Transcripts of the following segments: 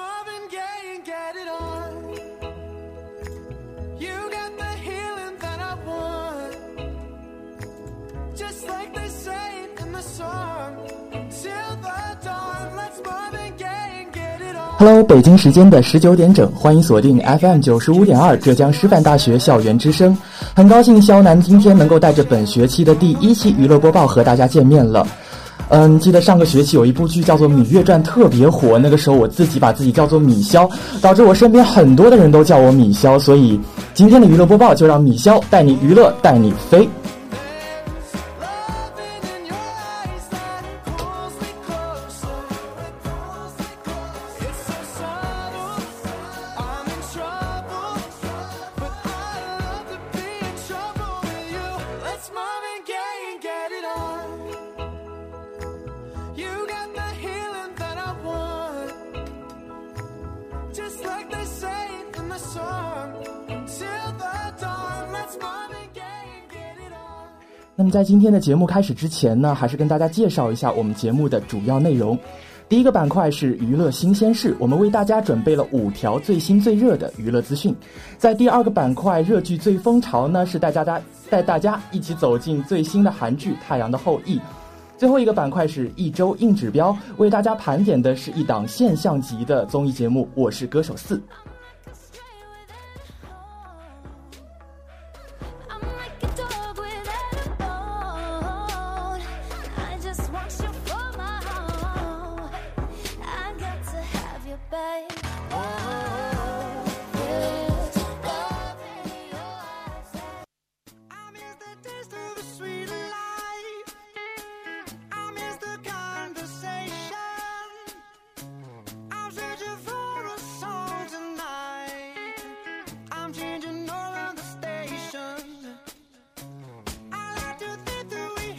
Marvin Gaye and get it on. You got the healing that I want. Just like they say in the song. Till the dawn, let's Marvin Gaye and get it on. Hello，北京时间的十九点整，欢迎锁定 FM 九十五点二浙江师范大学校园之声。很高兴肖楠今天能够带着本学期的第一期娱乐播报和大家见面了。嗯，记得上个学期有一部剧叫做《芈月传》特别火，那个时候我自己把自己叫做芈枭，导致我身边很多的人都叫我芈枭，所以今天的娱乐播报就让芈枭带你娱乐，带你飞。在今天的节目开始之前呢，还是跟大家介绍一下我们节目的主要内容。第一个板块是娱乐新鲜事，我们为大家准备了五条最新最热的娱乐资讯。在第二个板块热剧最风潮呢，是带大家带大家一起走进最新的韩剧《太阳的后裔》。最后一个板块是一周硬指标，为大家盘点的是一档现象级的综艺节目《我是歌手四》。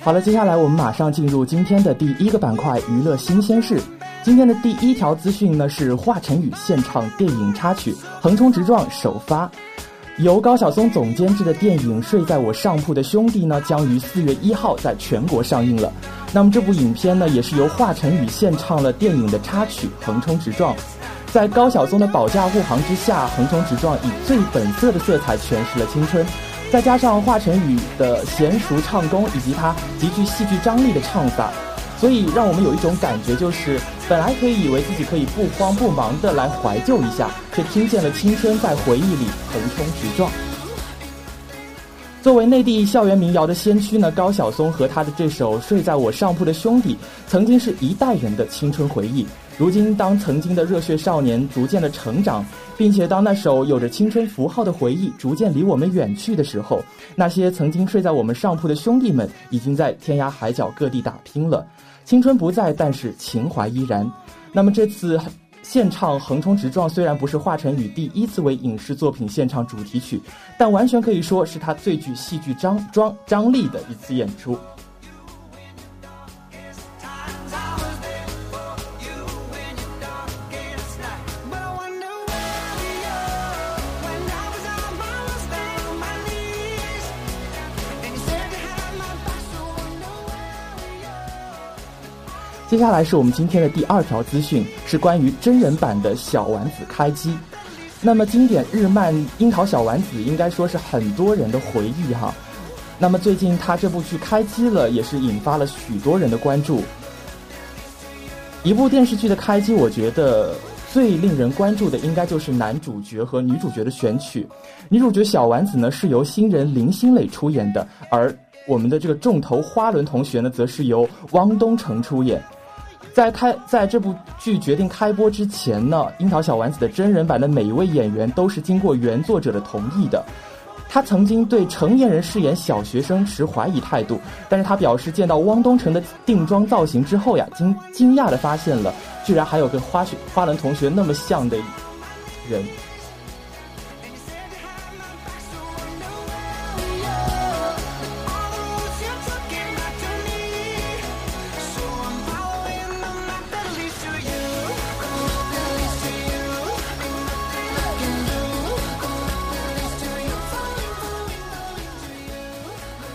好了，接下来我们马上进入今天的第一个板块——娱乐新鲜事。今天的第一条资讯呢是华晨宇献唱电影插曲《横冲直撞》首发，由高晓松总监制的电影《睡在我上铺的兄弟》呢将于四月一号在全国上映了。那么这部影片呢也是由华晨宇献唱了电影的插曲《横冲直撞》，在高晓松的保驾护航之下，《横冲直撞》以最本色的色彩诠释了青春。再加上华晨宇的娴熟唱功以及他极具戏剧张力的唱法，所以让我们有一种感觉，就是本来可以以为自己可以不慌不忙的来怀旧一下，却听见了青春在回忆里横冲直撞。作为内地校园民谣的先驱呢，高晓松和他的这首《睡在我上铺的兄弟》，曾经是一代人的青春回忆。如今，当曾经的热血少年逐渐的成长，并且当那首有着青春符号的回忆逐渐离我们远去的时候，那些曾经睡在我们上铺的兄弟们，已经在天涯海角各地打拼了。青春不在，但是情怀依然。那么这次献唱《横冲直撞》，虽然不是华晨宇第一次为影视作品献唱主题曲，但完全可以说是他最具戏剧张张张力的一次演出。接下来是我们今天的第二条资讯，是关于真人版的小丸子开机。那么经典日漫《樱桃小丸子》应该说是很多人的回忆哈。那么最近他这部剧开机了，也是引发了许多人的关注。一部电视剧的开机，我觉得最令人关注的应该就是男主角和女主角的选取。女主角小丸子呢是由新人林心蕾出演的，而我们的这个重头花轮同学呢，则是由汪东城出演。在开在这部剧决定开播之前呢，《樱桃小丸子》的真人版的每一位演员都是经过原作者的同意的。他曾经对成年人饰演小学生持怀疑态度，但是他表示见到汪东城的定妆造型之后呀，惊惊讶的发现了，居然还有跟花雪花轮同学那么像的人。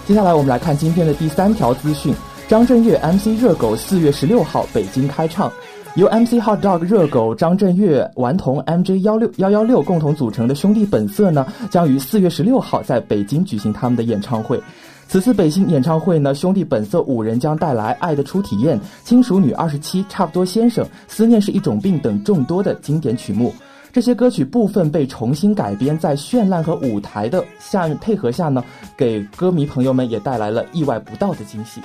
接下来我们来看今天的第三条资讯：张震岳 MC 热狗四月十六号北京开唱，由 MC Hot Dog 热狗、张震岳、顽童 MJ 幺六幺幺六共同组成的兄弟本色呢，将于四月十六号在北京举行他们的演唱会。此次北京演唱会呢，兄弟本色五人将带来《爱的初体验》《金属女二十七》《差不多先生》《思念是一种病》等众多的经典曲目。这些歌曲部分被重新改编，在绚烂和舞台的下配合下呢，给歌迷朋友们也带来了意外不到的惊喜。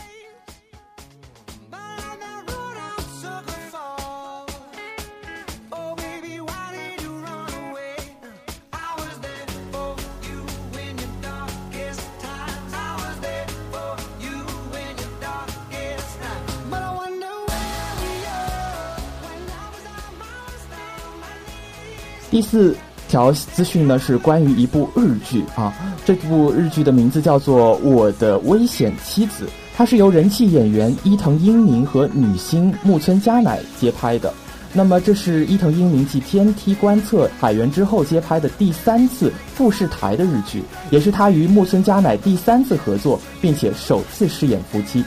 第四条资讯呢是关于一部日剧啊，这部日剧的名字叫做《我的危险妻子》，它是由人气演员伊藤英明和女星木村佳乃接拍的。那么这是伊藤英明继《天梯观测》《海员》之后接拍的第三次富士台的日剧，也是他与木村佳乃第三次合作，并且首次饰演夫妻。《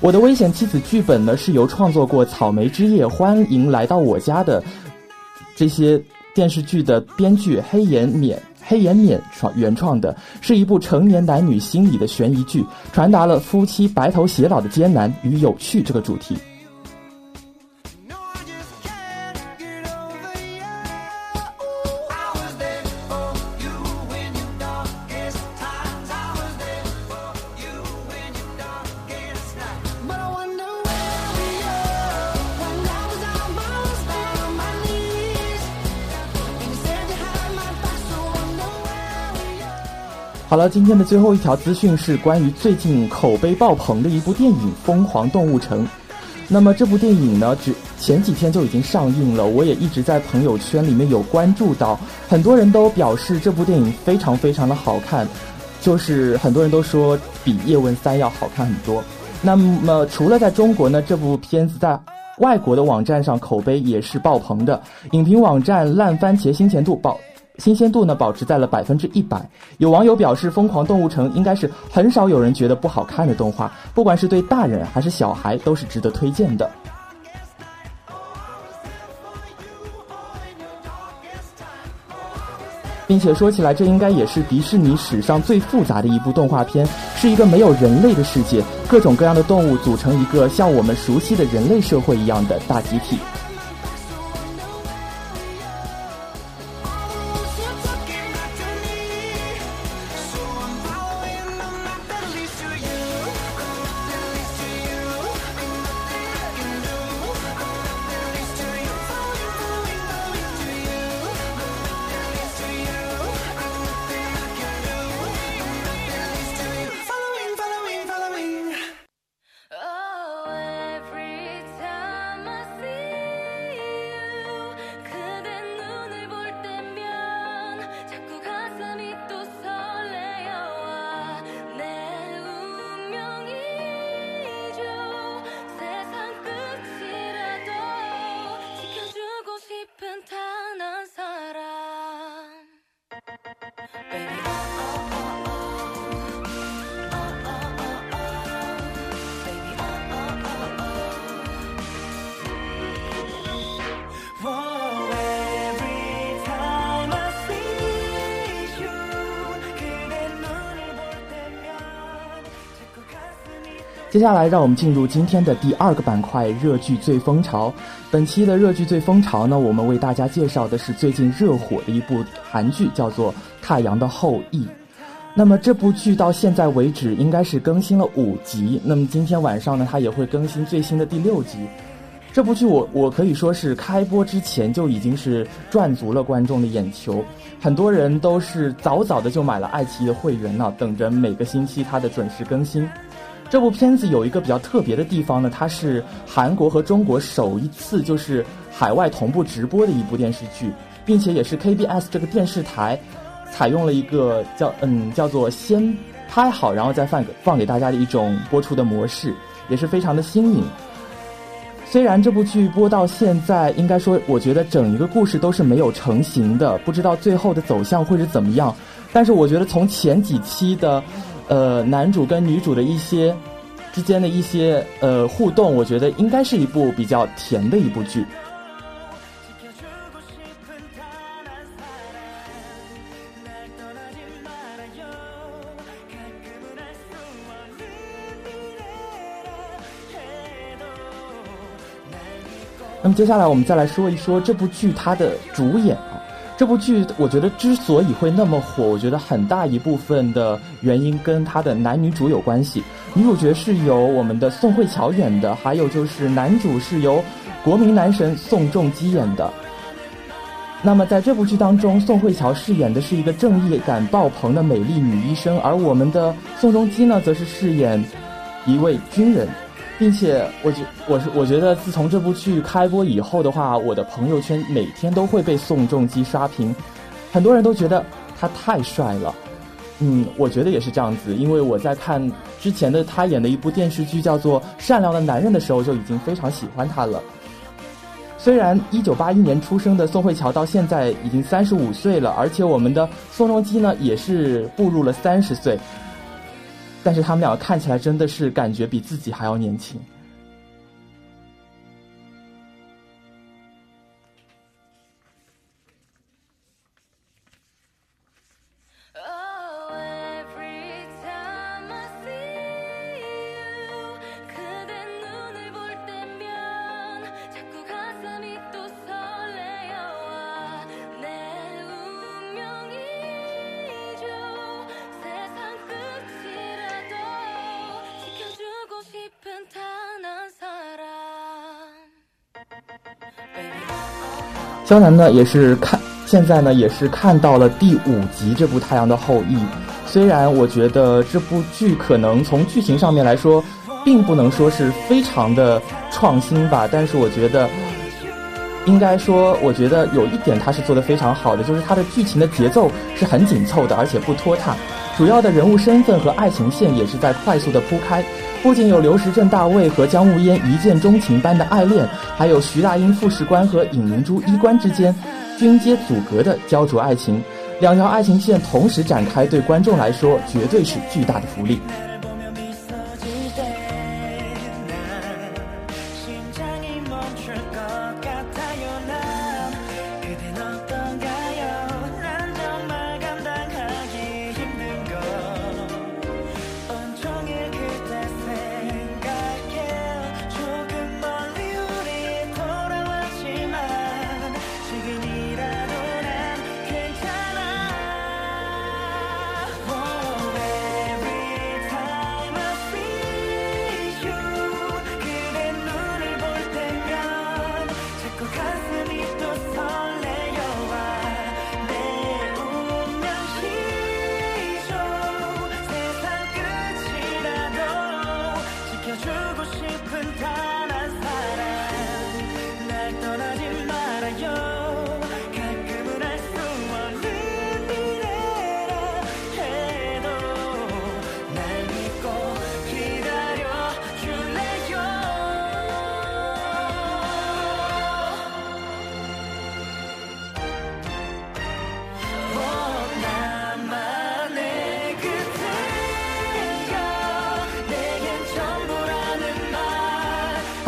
我的危险妻子》剧本呢是由创作过《草莓之夜》《欢迎来到我家》的。这些电视剧的编剧黑岩勉黑岩勉创原创的，是一部成年男女心理的悬疑剧，传达了夫妻白头偕老的艰难与有趣这个主题。好了，今天的最后一条资讯是关于最近口碑爆棚的一部电影《疯狂动物城》。那么这部电影呢，只前几天就已经上映了，我也一直在朋友圈里面有关注到，很多人都表示这部电影非常非常的好看，就是很多人都说比《叶问三》要好看很多。那么除了在中国呢，这部片子在外国的网站上口碑也是爆棚的，影评网站烂番茄新鲜度爆。新鲜度呢保持在了百分之一百。有网友表示，《疯狂动物城》应该是很少有人觉得不好看的动画，不管是对大人还是小孩，都是值得推荐的。并且说起来，这应该也是迪士尼史上最复杂的一部动画片，是一个没有人类的世界，各种各样的动物组成一个像我们熟悉的人类社会一样的大集体。接下来，让我们进入今天的第二个板块——热剧最风潮。本期的热剧最风潮呢，我们为大家介绍的是最近热火的一部韩剧，叫做《太阳的后裔》。那么这部剧到现在为止应该是更新了五集，那么今天晚上呢，它也会更新最新的第六集。这部剧我我可以说是开播之前就已经是赚足了观众的眼球，很多人都是早早的就买了爱奇艺的会员呢，等着每个星期它的准时更新。这部片子有一个比较特别的地方呢，它是韩国和中国首一次就是海外同步直播的一部电视剧，并且也是 KBS 这个电视台采用了一个叫嗯叫做先拍好然后再放给放给大家的一种播出的模式，也是非常的新颖。虽然这部剧播到现在，应该说我觉得整一个故事都是没有成型的，不知道最后的走向会是怎么样，但是我觉得从前几期的。呃，男主跟女主的一些之间的一些呃互动，我觉得应该是一部比较甜的一部剧。那么接下来我们再来说一说这部剧它的主演。这部剧我觉得之所以会那么火，我觉得很大一部分的原因跟它的男女主有关系。女主角是由我们的宋慧乔演的，还有就是男主是由国民男神宋仲基演的。那么在这部剧当中，宋慧乔饰演的是一个正义感爆棚的美丽女医生，而我们的宋仲基呢，则是饰演一位军人。并且，我觉我是我觉得，自从这部剧开播以后的话，我的朋友圈每天都会被宋仲基刷屏，很多人都觉得他太帅了。嗯，我觉得也是这样子，因为我在看之前的他演的一部电视剧叫做《善良的男人》的时候，就已经非常喜欢他了。虽然一九八一年出生的宋慧乔到现在已经三十五岁了，而且我们的宋仲基呢也是步入了三十岁。但是他们俩看起来真的是感觉比自己还要年轻。江南呢也是看现在呢也是看到了第五集这部《太阳的后裔》，虽然我觉得这部剧可能从剧情上面来说，并不能说是非常的创新吧，但是我觉得应该说，我觉得有一点它是做的非常好的，就是它的剧情的节奏是很紧凑的，而且不拖沓，主要的人物身份和爱情线也是在快速的铺开。不仅有刘石镇大卫和江无烟一见钟情般的爱恋，还有徐大英副士官和尹明珠医官之间军阶阻隔的焦灼爱情，两条爱情线同时展开，对观众来说绝对是巨大的福利。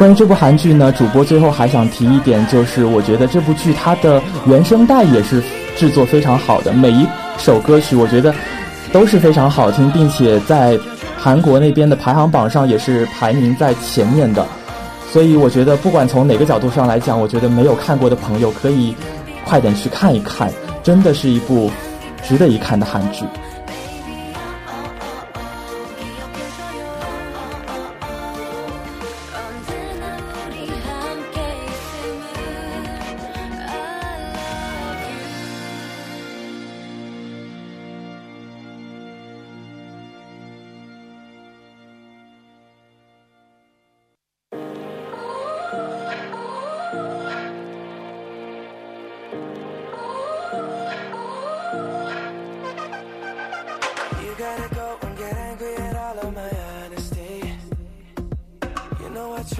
关于这部韩剧呢，主播最后还想提一点，就是我觉得这部剧它的原声带也是制作非常好的，每一首歌曲我觉得都是非常好听，并且在韩国那边的排行榜上也是排名在前面的。所以我觉得不管从哪个角度上来讲，我觉得没有看过的朋友可以快点去看一看，真的是一部值得一看的韩剧。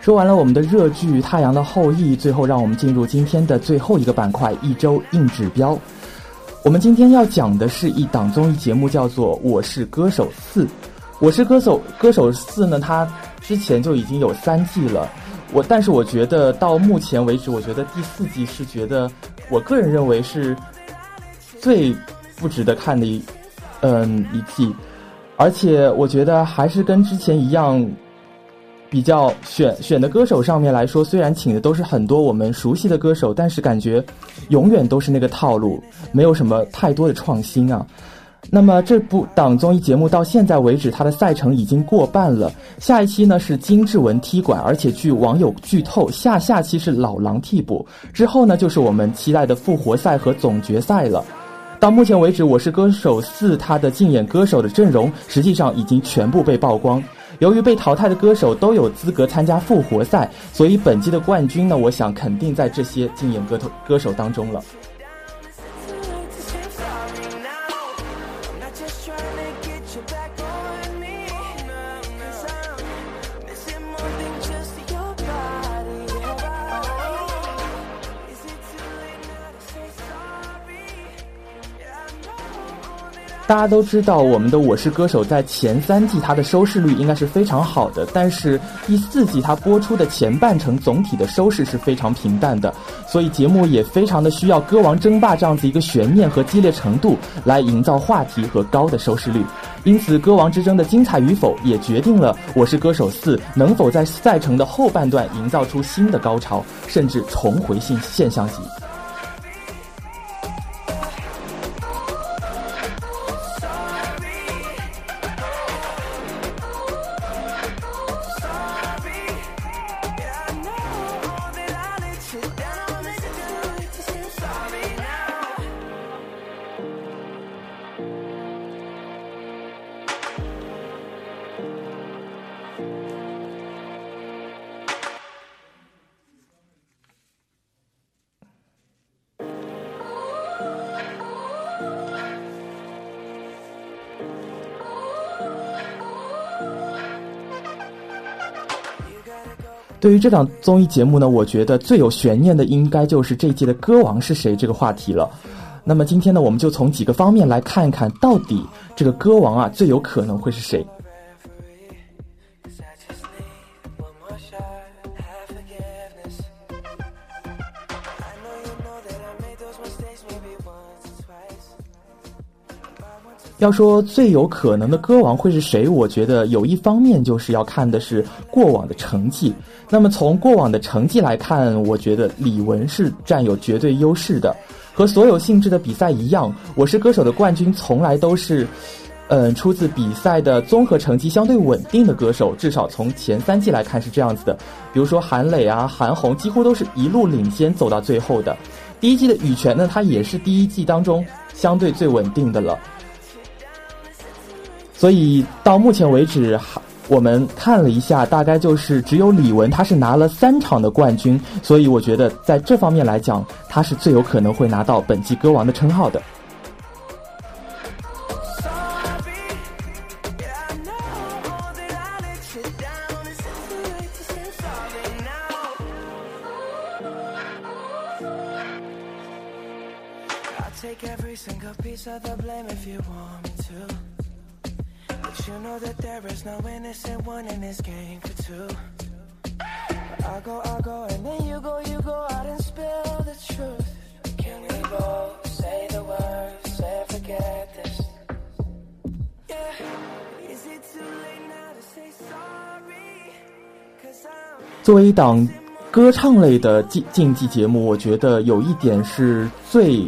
说完了我们的热剧《太阳的后裔》，最后让我们进入今天的最后一个板块——一周硬指标。我们今天要讲的是一档综艺节目，叫做《我是歌手四》。《我是歌手》歌手四呢，它之前就已经有三季了。我但是我觉得到目前为止，我觉得第四季是觉得我个人认为是最不值得看的一嗯一季，而且我觉得还是跟之前一样。比较选选的歌手上面来说，虽然请的都是很多我们熟悉的歌手，但是感觉永远都是那个套路，没有什么太多的创新啊。那么这部档综艺节目到现在为止，它的赛程已经过半了。下一期呢是金志文踢馆，而且据网友剧透，下下期是老狼替补，之后呢就是我们期待的复活赛和总决赛了。到目前为止，《我是歌手四》它的竞演歌手的阵容实际上已经全部被曝光。由于被淘汰的歌手都有资格参加复活赛，所以本季的冠军呢，我想肯定在这些竞演歌头歌手当中了。大家都知道，我们的《我是歌手》在前三季它的收视率应该是非常好的，但是第四季它播出的前半程总体的收视是非常平淡的，所以节目也非常的需要歌王争霸这样子一个悬念和激烈程度来营造话题和高的收视率。因此，歌王之争的精彩与否也决定了《我是歌手四》能否在赛程的后半段营造出新的高潮，甚至重回现现象级。对于这档综艺节目呢我觉得最有悬念的应该就是这一季的歌王是谁这个话题了。那么今天呢我们就从几个方面来看一看到底这个歌王啊最有可能会是谁。要说最有可能的歌王会是谁我觉得有一方面就是要看的是过往的成绩那么从过往的成绩来看，我觉得李玟是占有绝对优势的。和所有性质的比赛一样，《我是歌手》的冠军从来都是，嗯，出自比赛的综合成绩相对稳定的歌手。至少从前三季来看是这样子的。比如说韩磊啊、韩红，几乎都是一路领先走到最后的。第一季的羽泉呢，他也是第一季当中相对最稳定的了。所以到目前为止，还我们看了一下，大概就是只有李玟她是拿了三场的冠军，所以我觉得在这方面来讲，她是最有可能会拿到本季歌王的称号的。档歌唱类的竞竞技节目，我觉得有一点是最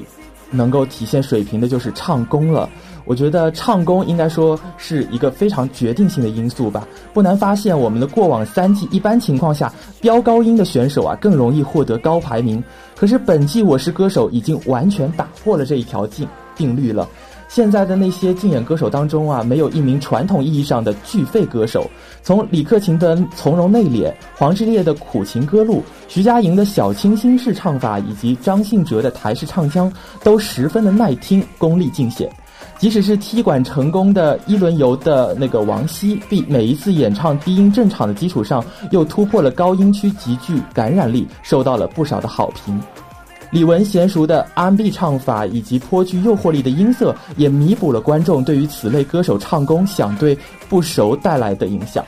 能够体现水平的，就是唱功了。我觉得唱功应该说是一个非常决定性的因素吧。不难发现，我们的过往三季一般情况下飙高音的选手啊更容易获得高排名。可是本季《我是歌手》已经完全打破了这一条定定律了。现在的那些竞演歌手当中啊，没有一名传统意义上的巨肺歌手。从李克勤的从容内敛，黄致列的苦情歌路，徐佳莹的小清新式唱法，以及张信哲的台式唱腔，都十分的耐听，功力尽显。即使是踢馆成功的一轮游的那个王希，必每一次演唱低音正场的基础上，又突破了高音区，极具感染力，受到了不少的好评。李玟娴熟的 R&B 唱法以及颇具诱惑力的音色，也弥补了观众对于此类歌手唱功想对不熟带来的影响。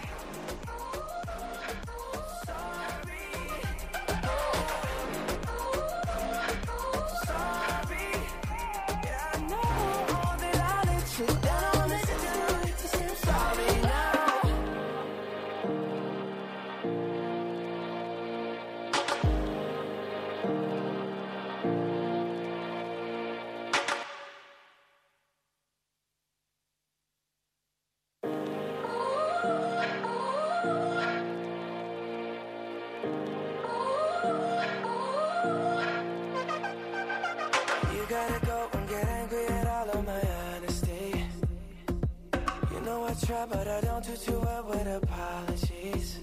but I don't do too well with apologies.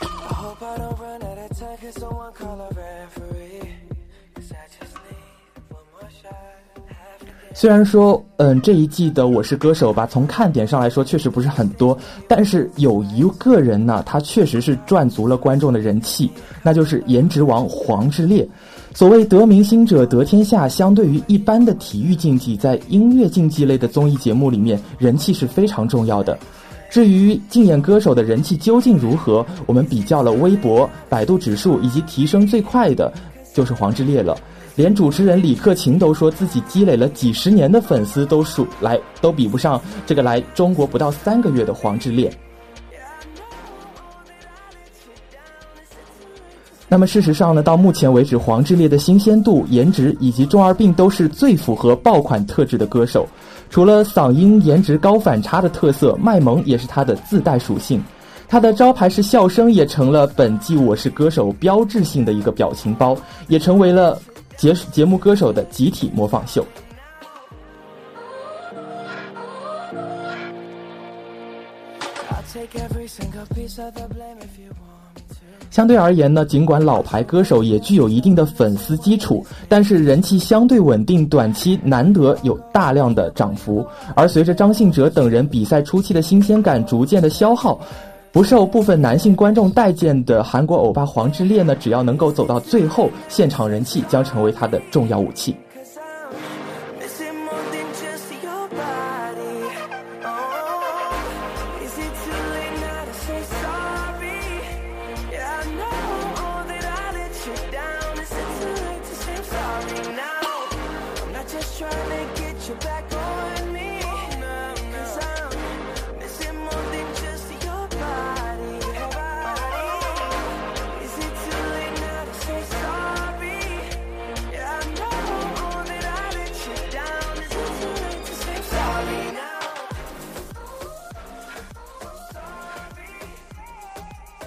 I hope I don't run out of time, cause someone call 虽然说，嗯，这一季的《我是歌手》吧，从看点上来说确实不是很多，但是有一个人呢，他确实是赚足了观众的人气，那就是颜值王黄致列。所谓得明星者得天下，相对于一般的体育竞技，在音乐竞技类的综艺节目里面，人气是非常重要的。至于竞演歌手的人气究竟如何，我们比较了微博、百度指数，以及提升最快的，就是黄致列了。连主持人李克勤都说自己积累了几十年的粉丝都数来都比不上这个来中国不到三个月的黄致列。那么事实上呢，到目前为止，黄致列的新鲜度、颜值以及中二病都是最符合爆款特质的歌手。除了嗓音颜值高反差的特色，卖萌也是他的自带属性。他的招牌式笑声也成了本季《我是歌手》标志性的一个表情包，也成为了。节节目歌手的集体模仿秀。相对而言呢，尽管老牌歌手也具有一定的粉丝基础，但是人气相对稳定，短期难得有大量的涨幅。而随着张信哲等人比赛初期的新鲜感逐渐的消耗。不受部分男性观众待见的韩国欧巴黄致列呢，只要能够走到最后，现场人气将成为他的重要武器。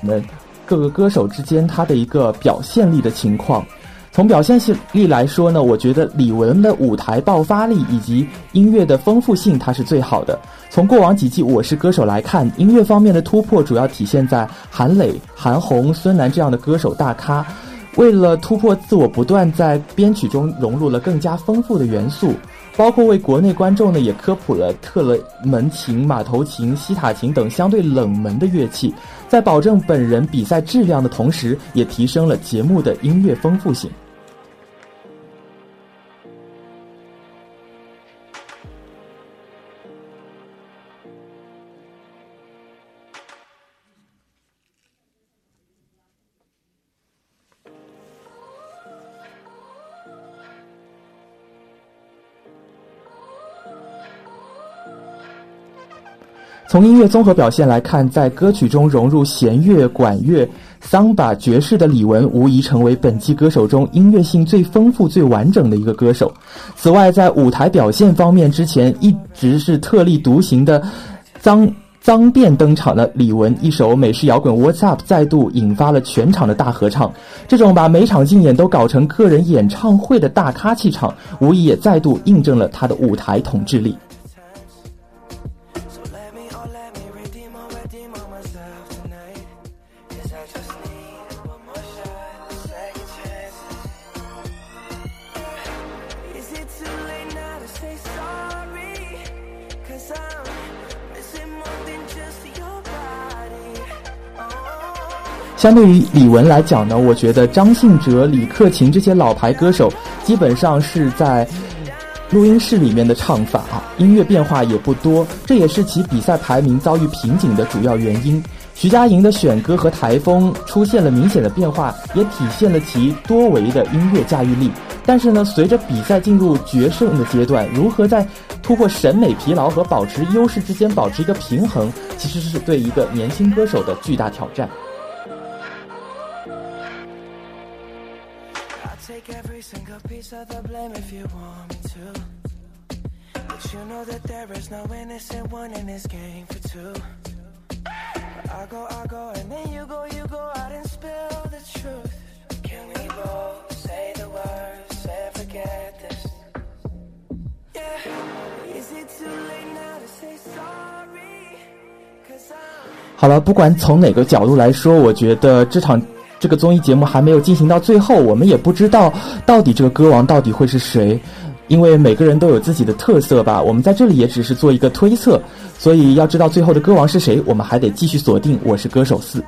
我们各个歌手之间他的一个表现力的情况，从表现力来说呢，我觉得李玟的舞台爆发力以及音乐的丰富性，它是最好的。从过往几季《我是歌手》来看，音乐方面的突破主要体现在韩磊、韩红、孙楠这样的歌手大咖，为了突破自我，不断在编曲中融入了更加丰富的元素。包括为国内观众呢，也科普了特雷门琴、马头琴、西塔琴等相对冷门的乐器，在保证本人比赛质量的同时，也提升了节目的音乐丰富性。从音乐综合表现来看，在歌曲中融入弦乐、管乐、桑巴爵士的李玟无疑成为本期歌手中音乐性最丰富、最完整的一个歌手。此外，在舞台表现方面，之前一直是特立独行的脏。脏辫登场的李玟一首美式摇滚《What's Up》再度引发了全场的大合唱。这种把每场竞演都搞成个人演唱会的大咖气场，无疑也再度印证了他的舞台统治力。相对于李玟来讲呢，我觉得张信哲、李克勤这些老牌歌手，基本上是在录音室里面的唱法，音乐变化也不多，这也是其比赛排名遭遇瓶颈的主要原因。徐佳莹的选歌和台风出现了明显的变化，也体现了其多维的音乐驾驭力。但是呢，随着比赛进入决胜的阶段，如何在突破审美疲劳和保持优势之间保持一个平衡，其实是对一个年轻歌手的巨大挑战。Single piece of the blame if you want me to. But you know that there is no innocent one in this game for two. I go, I go, and then you go, you go out and spill the truth. Can we both say the words and forget this? Yeah, is it too late now to say sorry? 好了，不管从哪个角度来说，我觉得这场这个综艺节目还没有进行到最后，我们也不知道到底这个歌王到底会是谁，因为每个人都有自己的特色吧。我们在这里也只是做一个推测，所以要知道最后的歌王是谁，我们还得继续锁定《我是歌手四》。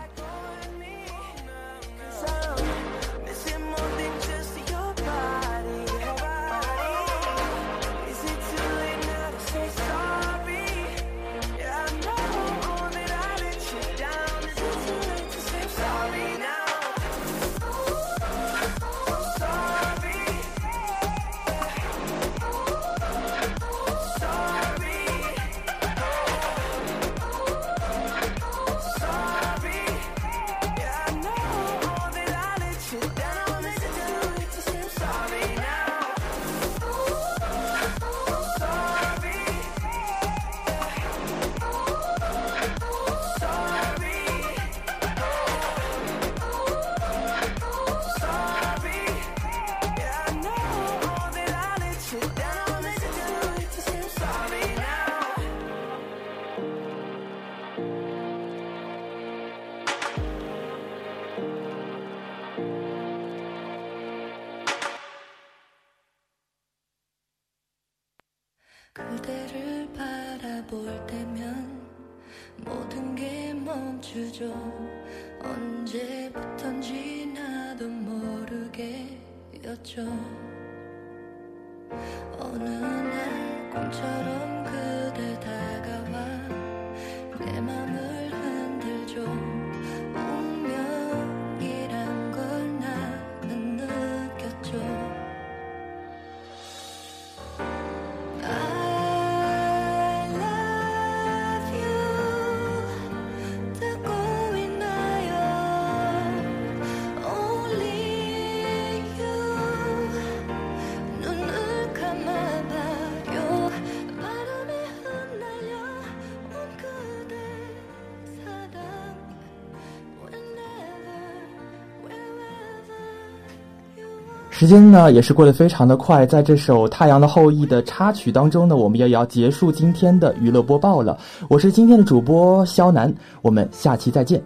时间呢也是过得非常的快，在这首《太阳的后裔》的插曲当中呢，我们也要结束今天的娱乐播报了。我是今天的主播肖楠，我们下期再见。